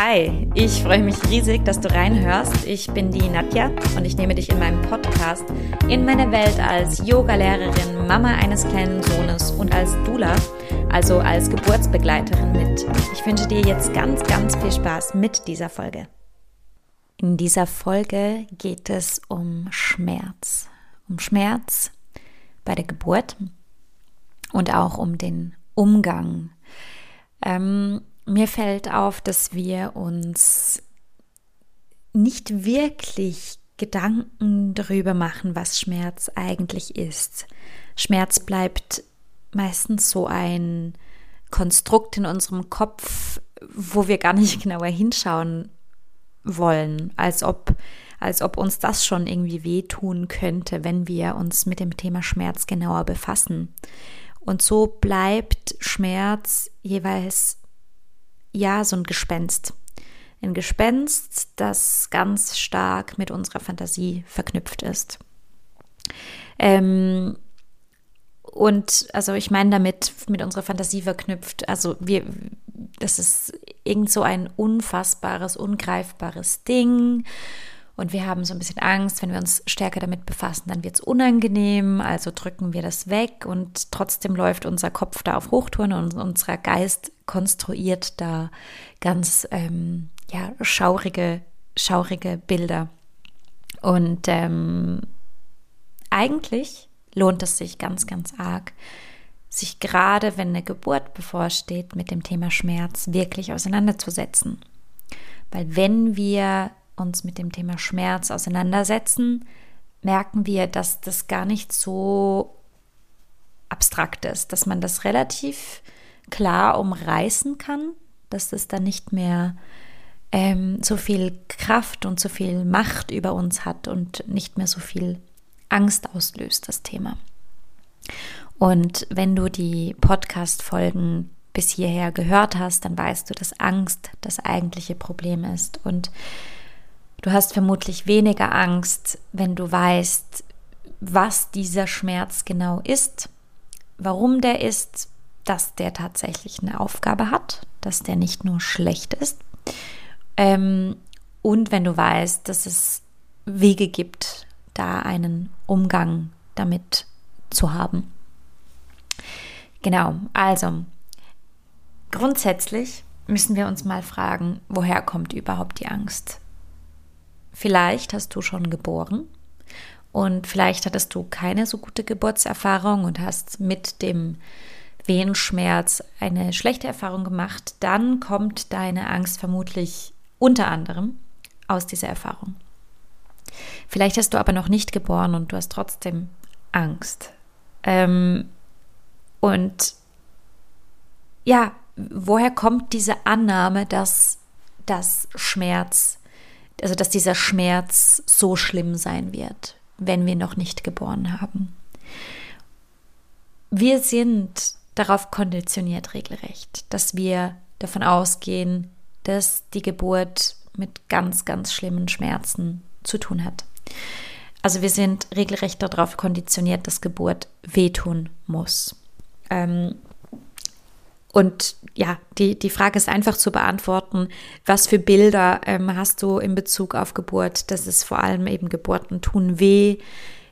Hi, ich freue mich riesig, dass du reinhörst. Ich bin die Nadja und ich nehme dich in meinem Podcast in meine Welt als Yogalehrerin, Mama eines kleinen Sohnes und als Dula, also als Geburtsbegleiterin mit. Ich wünsche dir jetzt ganz, ganz viel Spaß mit dieser Folge. In dieser Folge geht es um Schmerz. Um Schmerz bei der Geburt und auch um den Umgang. Ähm, mir fällt auf, dass wir uns nicht wirklich Gedanken darüber machen, was Schmerz eigentlich ist. Schmerz bleibt meistens so ein Konstrukt in unserem Kopf, wo wir gar nicht genauer hinschauen wollen, als ob, als ob uns das schon irgendwie wehtun könnte, wenn wir uns mit dem Thema Schmerz genauer befassen. Und so bleibt Schmerz jeweils ja so ein Gespenst. Ein Gespenst, das ganz stark mit unserer Fantasie verknüpft ist. Ähm, und also ich meine damit mit unserer Fantasie verknüpft, also wir, das ist irgend so ein unfassbares, ungreifbares Ding. Und wir haben so ein bisschen Angst, wenn wir uns stärker damit befassen, dann wird es unangenehm, also drücken wir das weg und trotzdem läuft unser Kopf da auf Hochtouren und unser Geist konstruiert da ganz ähm, ja, schaurige, schaurige Bilder. Und ähm, eigentlich lohnt es sich ganz, ganz arg, sich gerade, wenn eine Geburt bevorsteht, mit dem Thema Schmerz wirklich auseinanderzusetzen. Weil wenn wir uns mit dem Thema Schmerz auseinandersetzen, merken wir, dass das gar nicht so abstrakt ist, dass man das relativ klar umreißen kann, dass das dann nicht mehr ähm, so viel Kraft und so viel Macht über uns hat und nicht mehr so viel Angst auslöst, das Thema. Und wenn du die Podcast-Folgen bis hierher gehört hast, dann weißt du, dass Angst das eigentliche Problem ist. Und du hast vermutlich weniger Angst, wenn du weißt, was dieser Schmerz genau ist, warum der ist, dass der tatsächlich eine Aufgabe hat, dass der nicht nur schlecht ist. Ähm, und wenn du weißt, dass es Wege gibt, da einen Umgang damit zu haben. Genau, also grundsätzlich müssen wir uns mal fragen, woher kommt überhaupt die Angst? Vielleicht hast du schon geboren und vielleicht hattest du keine so gute Geburtserfahrung und hast mit dem Wehenschmerz eine schlechte Erfahrung gemacht, dann kommt deine Angst vermutlich unter anderem aus dieser Erfahrung. Vielleicht hast du aber noch nicht geboren und du hast trotzdem Angst. Ähm, und ja, woher kommt diese Annahme, dass das Schmerz, also dass dieser Schmerz so schlimm sein wird, wenn wir noch nicht geboren haben? Wir sind darauf konditioniert regelrecht, dass wir davon ausgehen, dass die Geburt mit ganz, ganz schlimmen Schmerzen zu tun hat. Also wir sind regelrecht darauf konditioniert, dass Geburt wehtun muss. Ähm, und ja, die, die Frage ist einfach zu beantworten, was für Bilder ähm, hast du in Bezug auf Geburt? Das ist vor allem eben Geburten tun weh.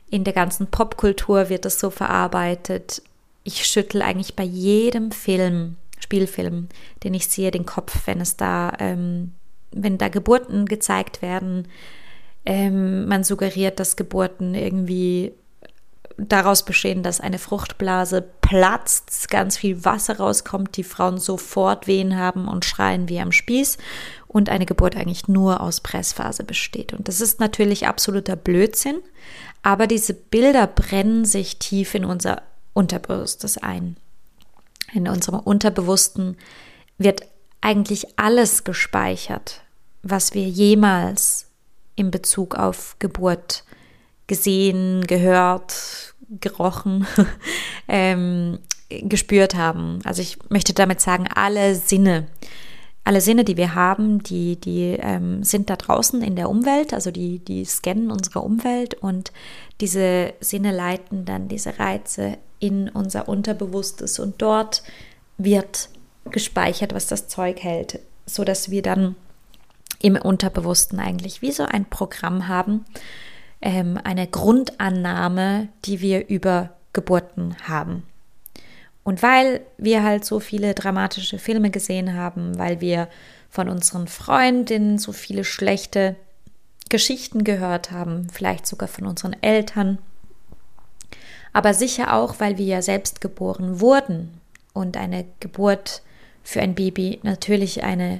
In der ganzen Popkultur wird das so verarbeitet ich schüttel eigentlich bei jedem Film, Spielfilm, den ich sehe, den Kopf, wenn es da, ähm, wenn da Geburten gezeigt werden. Ähm, man suggeriert, dass Geburten irgendwie daraus bestehen, dass eine Fruchtblase platzt, ganz viel Wasser rauskommt, die Frauen sofort Wehen haben und schreien wie am Spieß und eine Geburt eigentlich nur aus Pressphase besteht. Und das ist natürlich absoluter Blödsinn, aber diese Bilder brennen sich tief in unser Unterbewusstes ein. In unserem Unterbewussten wird eigentlich alles gespeichert, was wir jemals in Bezug auf Geburt gesehen, gehört, gerochen, ähm, gespürt haben. Also ich möchte damit sagen, alle Sinne, alle Sinne, die wir haben, die, die ähm, sind da draußen in der Umwelt, also die, die scannen unsere Umwelt und diese Sinne leiten dann diese Reize in unser Unterbewusstes und dort wird gespeichert, was das Zeug hält, so dass wir dann im Unterbewussten eigentlich wie so ein Programm haben, ähm, eine Grundannahme, die wir über Geburten haben. Und weil wir halt so viele dramatische Filme gesehen haben, weil wir von unseren Freundinnen so viele schlechte Geschichten gehört haben, vielleicht sogar von unseren Eltern, aber sicher auch, weil wir ja selbst geboren wurden und eine Geburt für ein Baby natürlich eine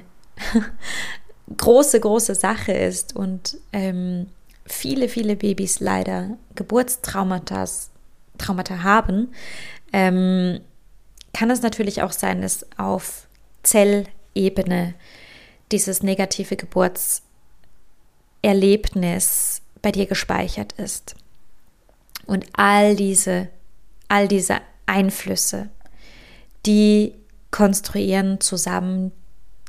große, große Sache ist und ähm, viele, viele Babys leider Geburtstraumata Traumata haben, ähm, kann es natürlich auch sein, dass auf Zellebene dieses negative Geburtserlebnis bei dir gespeichert ist. Und all diese, all diese Einflüsse, die konstruieren zusammen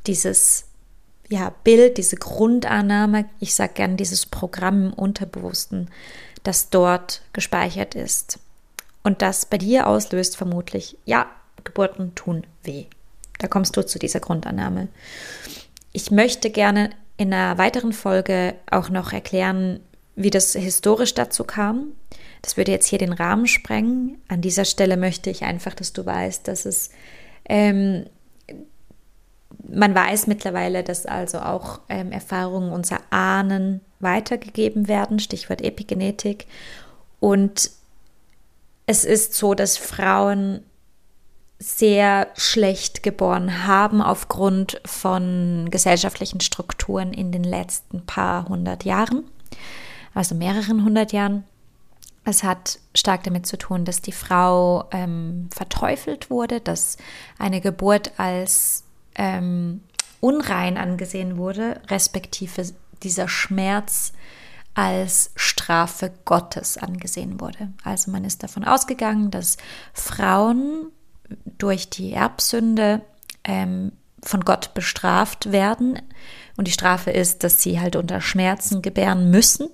dieses ja, Bild, diese Grundannahme, ich sage gern dieses Programm im Unterbewussten, das dort gespeichert ist. Und das bei dir auslöst vermutlich, ja, Geburten tun weh. Da kommst du zu dieser Grundannahme. Ich möchte gerne in einer weiteren Folge auch noch erklären, wie das historisch dazu kam. Das würde jetzt hier den Rahmen sprengen. An dieser Stelle möchte ich einfach, dass du weißt, dass es ähm, man weiß mittlerweile, dass also auch ähm, Erfahrungen unserer Ahnen weitergegeben werden, Stichwort Epigenetik. Und es ist so, dass Frauen sehr schlecht geboren haben aufgrund von gesellschaftlichen Strukturen in den letzten paar hundert Jahren, also mehreren hundert Jahren. Es hat stark damit zu tun, dass die Frau ähm, verteufelt wurde, dass eine Geburt als ähm, unrein angesehen wurde, respektive dieser Schmerz als Strafe Gottes angesehen wurde. Also man ist davon ausgegangen, dass Frauen durch die Erbsünde ähm, von Gott bestraft werden. Und die Strafe ist, dass sie halt unter Schmerzen gebären müssen.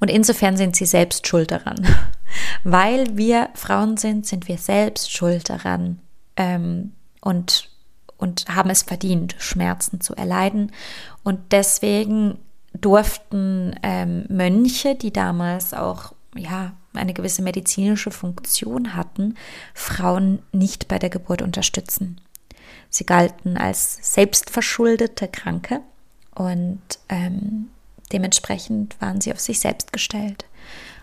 Und insofern sind sie selbst schuld daran. Weil wir Frauen sind, sind wir selbst schuld daran. Ähm, und und haben es verdient, Schmerzen zu erleiden. Und deswegen durften ähm, Mönche, die damals auch ja eine gewisse medizinische Funktion hatten, Frauen nicht bei der Geburt unterstützen. Sie galten als selbstverschuldete Kranke und ähm, dementsprechend waren sie auf sich selbst gestellt.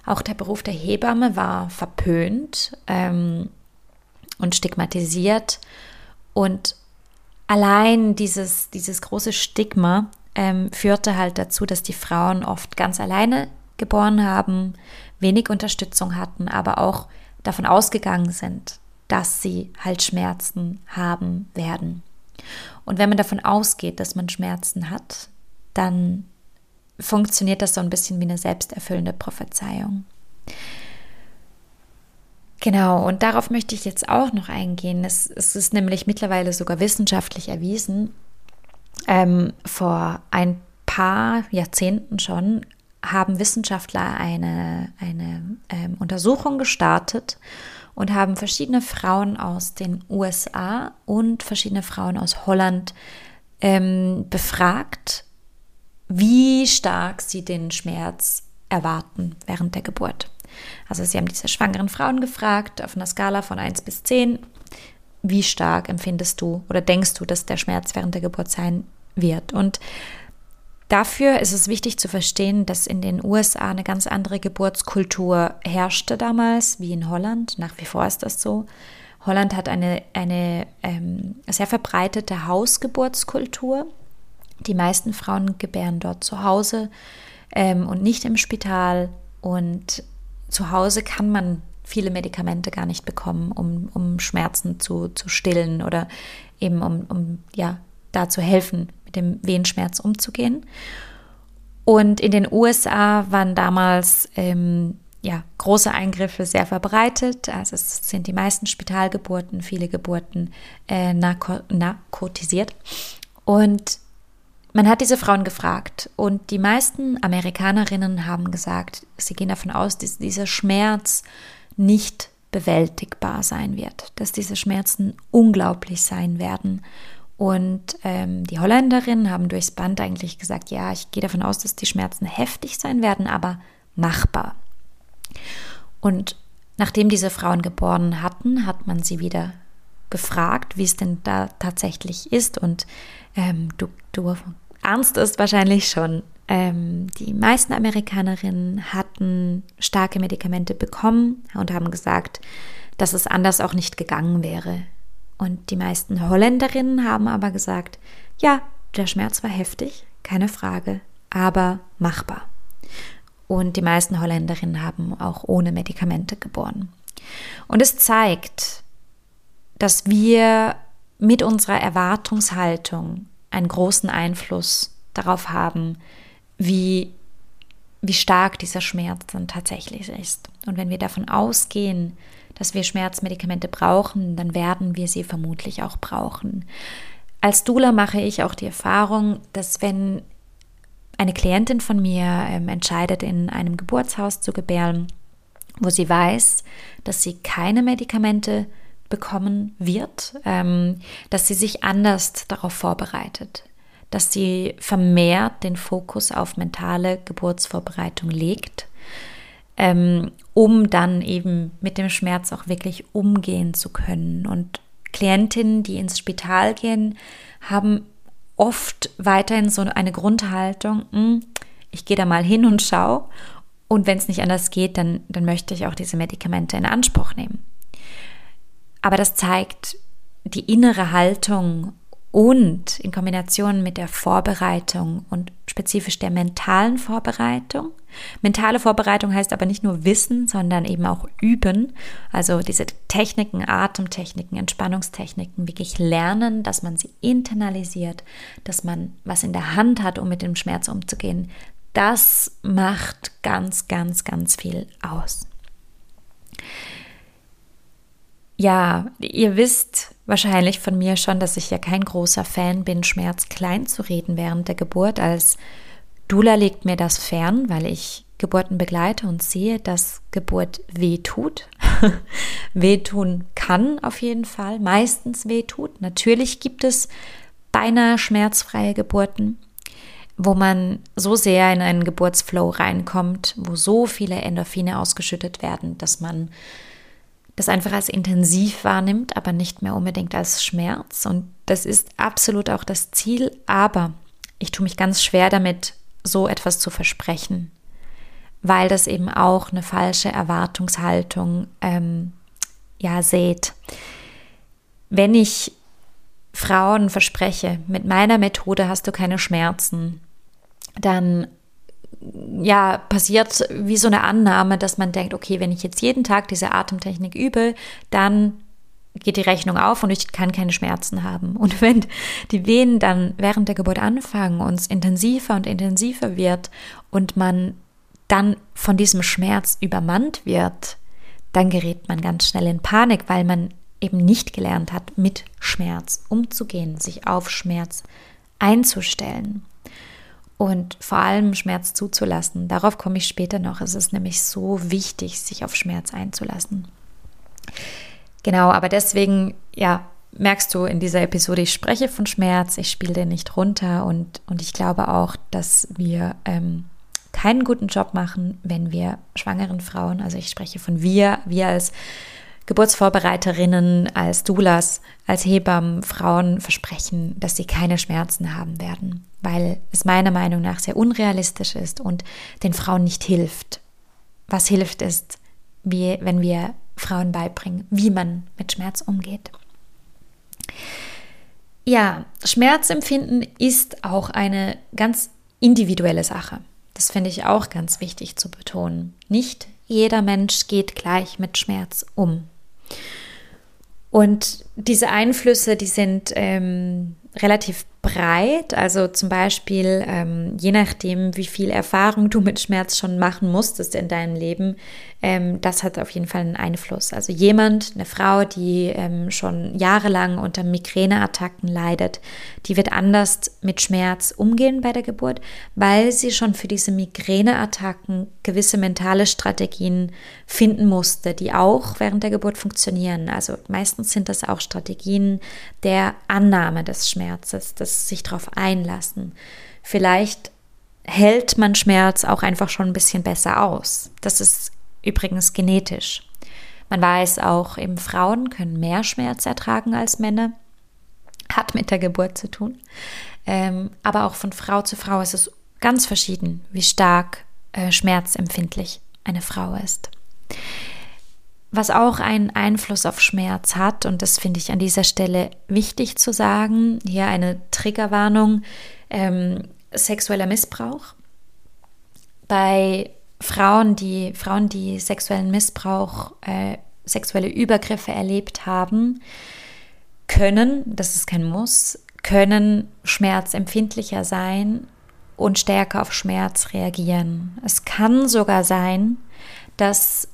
Auch der Beruf der Hebamme war verpönt ähm, und stigmatisiert und allein dieses, dieses große Stigma ähm, führte halt dazu, dass die Frauen oft ganz alleine geboren haben, wenig Unterstützung hatten, aber auch davon ausgegangen sind, dass sie halt Schmerzen haben werden. Und wenn man davon ausgeht, dass man Schmerzen hat, dann funktioniert das so ein bisschen wie eine selbsterfüllende Prophezeiung. Genau, und darauf möchte ich jetzt auch noch eingehen. Es, es ist nämlich mittlerweile sogar wissenschaftlich erwiesen. Ähm, vor ein paar Jahrzehnten schon haben Wissenschaftler eine, eine ähm, Untersuchung gestartet und haben verschiedene Frauen aus den USA und verschiedene Frauen aus Holland ähm, befragt, wie stark sie den Schmerz erwarten während der Geburt. Also sie haben diese schwangeren Frauen gefragt, auf einer Skala von 1 bis 10, wie stark empfindest du oder denkst du, dass der Schmerz während der Geburt sein wird? Und dafür ist es wichtig zu verstehen, dass in den USA eine ganz andere Geburtskultur herrschte damals, wie in Holland. Nach wie vor ist das so. Holland hat eine, eine ähm, sehr verbreitete Hausgeburtskultur. Die meisten Frauen gebären dort zu Hause ähm, und nicht im Spital. Und zu Hause kann man viele Medikamente gar nicht bekommen, um, um Schmerzen zu, zu stillen oder eben um, um ja, da zu helfen, mit dem Wehenschmerz umzugehen. Und in den USA waren damals ähm, ja, große Eingriffe sehr verbreitet. Also es sind die meisten Spitalgeburten, viele Geburten äh, narko narkotisiert. Und man hat diese Frauen gefragt und die meisten Amerikanerinnen haben gesagt, sie gehen davon aus, dass dieser Schmerz nicht bewältigbar sein wird, dass diese Schmerzen unglaublich sein werden Und ähm, die Holländerinnen haben durchs Band eigentlich gesagt, ja, ich gehe davon aus, dass die Schmerzen heftig sein werden, aber machbar. Und nachdem diese Frauen geboren hatten, hat man sie wieder gefragt, wie es denn da tatsächlich ist. Und ähm, du, du ahnst es wahrscheinlich schon. Ähm, die meisten Amerikanerinnen hatten starke Medikamente bekommen und haben gesagt, dass es anders auch nicht gegangen wäre. Und die meisten Holländerinnen haben aber gesagt, ja, der Schmerz war heftig, keine Frage, aber machbar. Und die meisten Holländerinnen haben auch ohne Medikamente geboren. Und es zeigt, dass wir mit unserer Erwartungshaltung einen großen Einfluss darauf haben, wie, wie stark dieser Schmerz dann tatsächlich ist. Und wenn wir davon ausgehen, dass wir Schmerzmedikamente brauchen, dann werden wir sie vermutlich auch brauchen. Als Dula mache ich auch die Erfahrung, dass wenn eine Klientin von mir ähm, entscheidet, in einem Geburtshaus zu gebären, wo sie weiß, dass sie keine Medikamente bekommen wird, ähm, dass sie sich anders darauf vorbereitet, dass sie vermehrt den Fokus auf mentale Geburtsvorbereitung legt, ähm, um dann eben mit dem Schmerz auch wirklich umgehen zu können. Und Klientinnen, die ins Spital gehen, haben oft weiterhin so eine Grundhaltung, hm, ich gehe da mal hin und schau. Und wenn es nicht anders geht, dann, dann möchte ich auch diese Medikamente in Anspruch nehmen. Aber das zeigt die innere Haltung und in Kombination mit der Vorbereitung und spezifisch der mentalen Vorbereitung. Mentale Vorbereitung heißt aber nicht nur Wissen, sondern eben auch Üben. Also diese Techniken, Atemtechniken, Entspannungstechniken wirklich lernen, dass man sie internalisiert, dass man was in der Hand hat, um mit dem Schmerz umzugehen. Das macht ganz, ganz, ganz viel aus. Ja, ihr wisst wahrscheinlich von mir schon, dass ich ja kein großer Fan bin, Schmerz klein zu reden während der Geburt. Als Dula legt mir das fern, weil ich Geburten begleite und sehe, dass Geburt weh tut. Wehtun kann auf jeden Fall, meistens weh tut. Natürlich gibt es beinahe schmerzfreie Geburten, wo man so sehr in einen Geburtsflow reinkommt, wo so viele Endorphine ausgeschüttet werden, dass man das einfach als intensiv wahrnimmt, aber nicht mehr unbedingt als Schmerz. Und das ist absolut auch das Ziel, aber ich tue mich ganz schwer damit, so etwas zu versprechen, weil das eben auch eine falsche Erwartungshaltung ähm, ja sät. Wenn ich Frauen verspreche, mit meiner Methode hast du keine Schmerzen, dann ja, passiert wie so eine Annahme, dass man denkt, okay, wenn ich jetzt jeden Tag diese Atemtechnik übe, dann geht die Rechnung auf und ich kann keine Schmerzen haben. Und wenn die Wehen dann während der Geburt anfangen und es intensiver und intensiver wird und man dann von diesem Schmerz übermannt wird, dann gerät man ganz schnell in Panik, weil man eben nicht gelernt hat, mit Schmerz umzugehen, sich auf Schmerz einzustellen und vor allem Schmerz zuzulassen. Darauf komme ich später noch. Es ist nämlich so wichtig, sich auf Schmerz einzulassen. Genau, aber deswegen, ja, merkst du in dieser Episode, ich spreche von Schmerz, ich spiele den nicht runter und, und ich glaube auch, dass wir ähm, keinen guten Job machen, wenn wir schwangeren Frauen, also ich spreche von wir, wir als Geburtsvorbereiterinnen, als Doulas, als Hebammen Frauen versprechen, dass sie keine Schmerzen haben werden, weil es meiner Meinung nach sehr unrealistisch ist und den Frauen nicht hilft. Was hilft ist, wie, wenn wir Frauen beibringen, wie man mit Schmerz umgeht. Ja, Schmerzempfinden ist auch eine ganz individuelle Sache. Das finde ich auch ganz wichtig zu betonen. Nicht jeder Mensch geht gleich mit Schmerz um. Und diese Einflüsse, die sind ähm, relativ breit. Also zum Beispiel, ähm, je nachdem, wie viel Erfahrung du mit Schmerz schon machen musstest in deinem Leben, ähm, das hat auf jeden Fall einen Einfluss. Also jemand, eine Frau, die ähm, schon jahrelang unter Migräneattacken leidet, die wird anders mit Schmerz umgehen bei der Geburt, weil sie schon für diese Migräneattacken gewisse mentale Strategien finden musste, die auch während der Geburt funktionieren. Also meistens sind das auch Strategien der Annahme des Schmerzes, des sich darauf einlassen. Vielleicht hält man Schmerz auch einfach schon ein bisschen besser aus. Das ist übrigens genetisch. Man weiß auch, eben Frauen können mehr Schmerz ertragen als Männer. Hat mit der Geburt zu tun. Ähm, aber auch von Frau zu Frau ist es ganz verschieden, wie stark äh, schmerzempfindlich eine Frau ist. Was auch einen Einfluss auf Schmerz hat, und das finde ich an dieser Stelle wichtig zu sagen, hier eine Triggerwarnung, ähm, sexueller Missbrauch. Bei Frauen, die Frauen, die sexuellen Missbrauch, äh, sexuelle Übergriffe erlebt haben, können, das ist kein Muss, können schmerzempfindlicher sein und stärker auf Schmerz reagieren. Es kann sogar sein, dass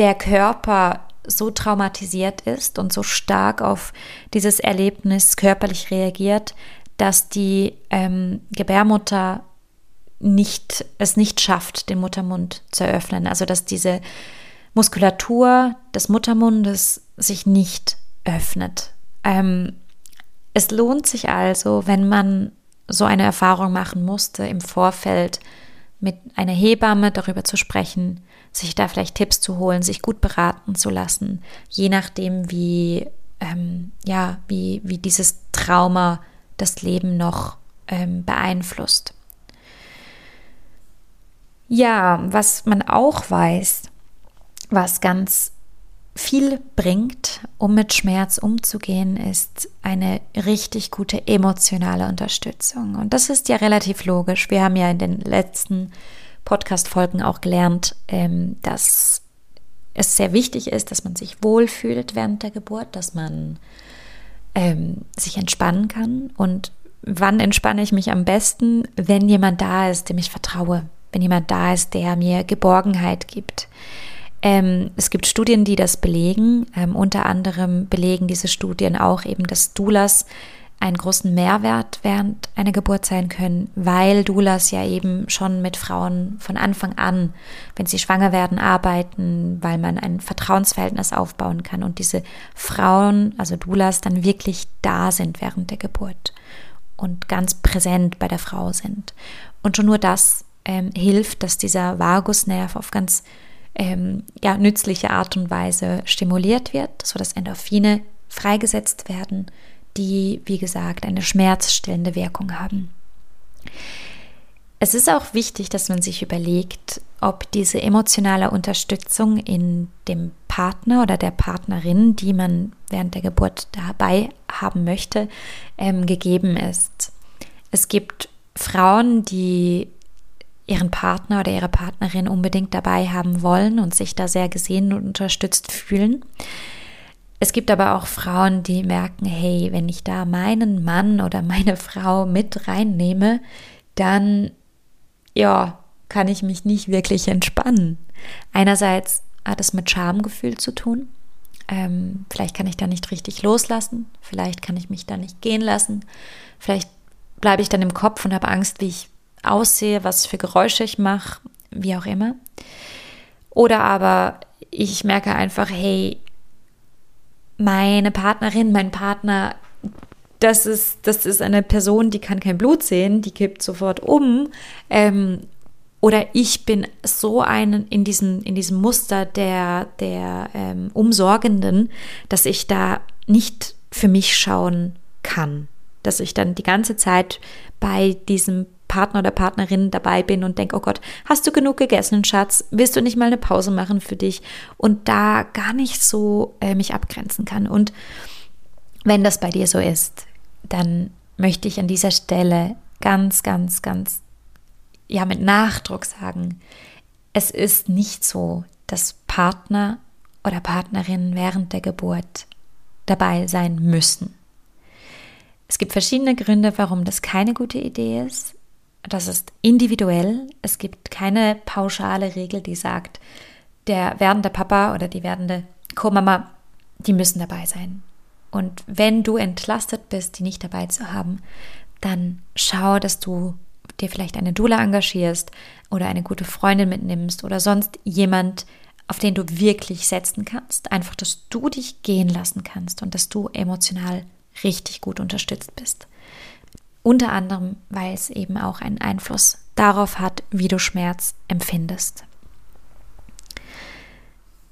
der Körper so traumatisiert ist und so stark auf dieses Erlebnis körperlich reagiert, dass die ähm, Gebärmutter nicht, es nicht schafft, den Muttermund zu eröffnen. Also dass diese Muskulatur des Muttermundes sich nicht öffnet. Ähm, es lohnt sich also, wenn man so eine Erfahrung machen musste, im Vorfeld mit einer Hebamme darüber zu sprechen, sich da vielleicht Tipps zu holen, sich gut beraten zu lassen, je nachdem, wie, ähm, ja, wie, wie dieses Trauma das Leben noch ähm, beeinflusst. Ja, was man auch weiß, was ganz viel bringt, um mit Schmerz umzugehen, ist eine richtig gute emotionale Unterstützung. Und das ist ja relativ logisch. Wir haben ja in den letzten Podcast-Folgen auch gelernt, ähm, dass es sehr wichtig ist, dass man sich wohlfühlt während der Geburt, dass man ähm, sich entspannen kann. Und wann entspanne ich mich am besten? Wenn jemand da ist, dem ich vertraue, wenn jemand da ist, der mir Geborgenheit gibt. Ähm, es gibt Studien, die das belegen. Ähm, unter anderem belegen diese Studien auch eben, dass Doulas einen großen Mehrwert während einer Geburt sein können, weil Doulas ja eben schon mit Frauen von Anfang an, wenn sie schwanger werden, arbeiten, weil man ein Vertrauensverhältnis aufbauen kann und diese Frauen, also Doulas, dann wirklich da sind während der Geburt und ganz präsent bei der Frau sind. Und schon nur das ähm, hilft, dass dieser Vagusnerv auf ganz ähm, ja, nützliche Art und Weise stimuliert wird, sodass Endorphine freigesetzt werden, die, wie gesagt, eine schmerzstillende Wirkung haben. Es ist auch wichtig, dass man sich überlegt, ob diese emotionale Unterstützung in dem Partner oder der Partnerin, die man während der Geburt dabei haben möchte, ähm, gegeben ist. Es gibt Frauen, die ihren Partner oder ihre Partnerin unbedingt dabei haben wollen und sich da sehr gesehen und unterstützt fühlen. Es gibt aber auch Frauen, die merken, hey, wenn ich da meinen Mann oder meine Frau mit reinnehme, dann ja, kann ich mich nicht wirklich entspannen. Einerseits hat es mit Schamgefühl zu tun. Ähm, vielleicht kann ich da nicht richtig loslassen. Vielleicht kann ich mich da nicht gehen lassen. Vielleicht bleibe ich dann im Kopf und habe Angst, wie ich aussehe, was für Geräusche ich mache, wie auch immer. Oder aber ich merke einfach, hey, meine Partnerin, mein Partner, das ist, das ist eine Person, die kann kein Blut sehen, die kippt sofort um. Ähm, oder ich bin so ein in diesem, in diesem Muster der, der ähm, Umsorgenden, dass ich da nicht für mich schauen kann. Dass ich dann die ganze Zeit bei diesem Partner oder Partnerin dabei bin und denke, oh Gott, hast du genug gegessen, Schatz? Willst du nicht mal eine Pause machen für dich? Und da gar nicht so äh, mich abgrenzen kann. Und wenn das bei dir so ist, dann möchte ich an dieser Stelle ganz, ganz, ganz, ja, mit Nachdruck sagen, es ist nicht so, dass Partner oder Partnerin während der Geburt dabei sein müssen. Es gibt verschiedene Gründe, warum das keine gute Idee ist. Das ist individuell. Es gibt keine pauschale Regel, die sagt, der werdende Papa oder die werdende Co-Mama, die müssen dabei sein. Und wenn du entlastet bist, die nicht dabei zu haben, dann schau, dass du dir vielleicht eine Dula engagierst oder eine gute Freundin mitnimmst oder sonst jemand, auf den du wirklich setzen kannst. Einfach, dass du dich gehen lassen kannst und dass du emotional richtig gut unterstützt bist. Unter anderem, weil es eben auch einen Einfluss darauf hat, wie du Schmerz empfindest.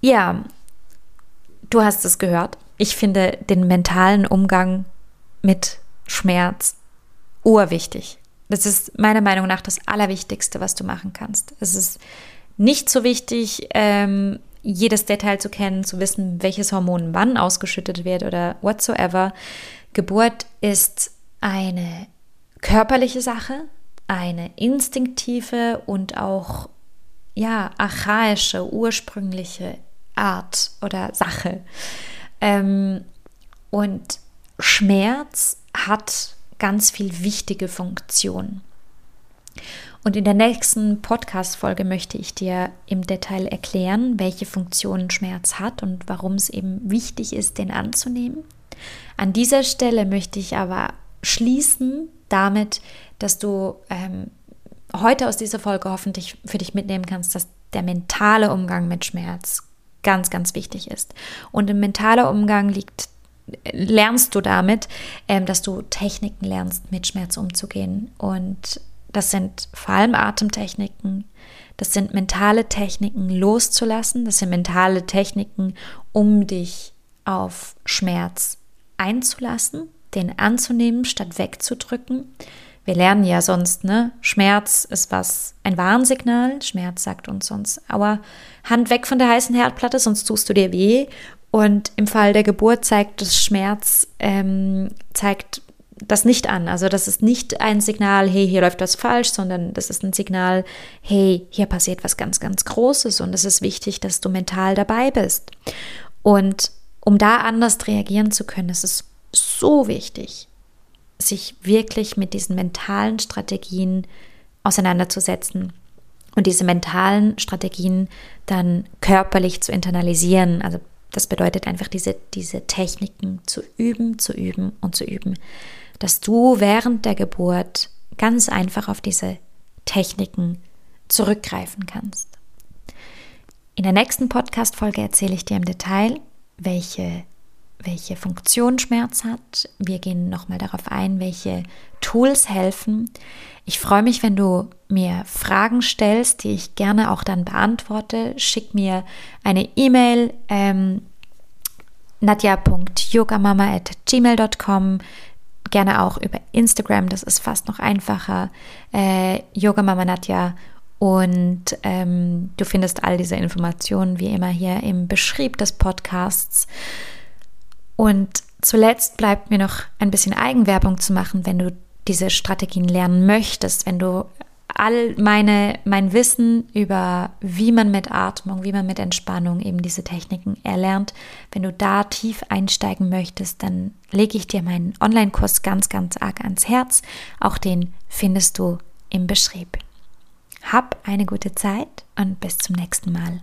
Ja, du hast es gehört. Ich finde den mentalen Umgang mit Schmerz urwichtig. Das ist meiner Meinung nach das Allerwichtigste, was du machen kannst. Es ist nicht so wichtig, ähm, jedes Detail zu kennen, zu wissen, welches Hormon wann ausgeschüttet wird oder whatsoever. Geburt ist eine körperliche Sache, eine instinktive und auch ja archaische, ursprüngliche Art oder Sache. Ähm, und Schmerz hat ganz viel wichtige Funktion. Und in der nächsten Podcast-Folge möchte ich dir im Detail erklären, welche Funktionen Schmerz hat und warum es eben wichtig ist, den anzunehmen. An dieser Stelle möchte ich aber schließen damit, dass du ähm, heute aus dieser Folge hoffentlich für dich mitnehmen kannst, dass der mentale Umgang mit Schmerz ganz, ganz wichtig ist. Und im mentalen Umgang liegt lernst du damit, ähm, dass du Techniken lernst, mit Schmerz umzugehen. Und das sind vor allem Atemtechniken, das sind mentale Techniken loszulassen, das sind mentale Techniken, um dich auf Schmerz einzulassen, den anzunehmen, statt wegzudrücken. Wir lernen ja sonst, ne? Schmerz ist was, ein Warnsignal. Schmerz sagt uns sonst, aber Hand weg von der heißen Herdplatte, sonst tust du dir weh. Und im Fall der Geburt zeigt das Schmerz, ähm, zeigt das nicht an. Also das ist nicht ein Signal, hey, hier läuft was falsch, sondern das ist ein Signal, hey, hier passiert was ganz, ganz Großes und es ist wichtig, dass du mental dabei bist. Und um da anders reagieren zu können, ist es so wichtig, sich wirklich mit diesen mentalen Strategien auseinanderzusetzen und diese mentalen Strategien dann körperlich zu internalisieren, also das bedeutet einfach, diese, diese Techniken zu üben, zu üben und zu üben, dass du während der Geburt ganz einfach auf diese Techniken zurückgreifen kannst. In der nächsten Podcast-Folge erzähle ich dir im Detail, welche, welche Funktion Schmerz hat. Wir gehen nochmal darauf ein, welche Tools helfen. Ich freue mich, wenn du mir Fragen stellst, die ich gerne auch dann beantworte. Schick mir eine E-Mail ähm, nadja.yogamama.gmail.com gerne auch über Instagram, das ist fast noch einfacher, äh, Yogamama Nadja und ähm, du findest all diese Informationen wie immer hier im Beschrieb des Podcasts. Und zuletzt bleibt mir noch ein bisschen Eigenwerbung zu machen, wenn du diese Strategien lernen möchtest, wenn du all meine, mein Wissen über, wie man mit Atmung, wie man mit Entspannung eben diese Techniken erlernt, wenn du da tief einsteigen möchtest, dann lege ich dir meinen Online-Kurs ganz, ganz arg ans Herz. Auch den findest du im Beschrieb. Hab eine gute Zeit und bis zum nächsten Mal.